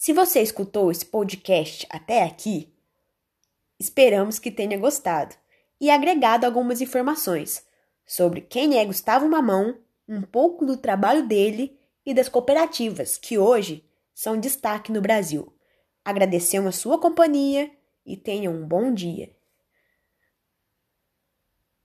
Se você escutou esse podcast até aqui, esperamos que tenha gostado e agregado algumas informações sobre quem é Gustavo Mamão, um pouco do trabalho dele e das cooperativas que hoje são destaque no Brasil. Agradecemos a sua companhia e tenha um bom dia.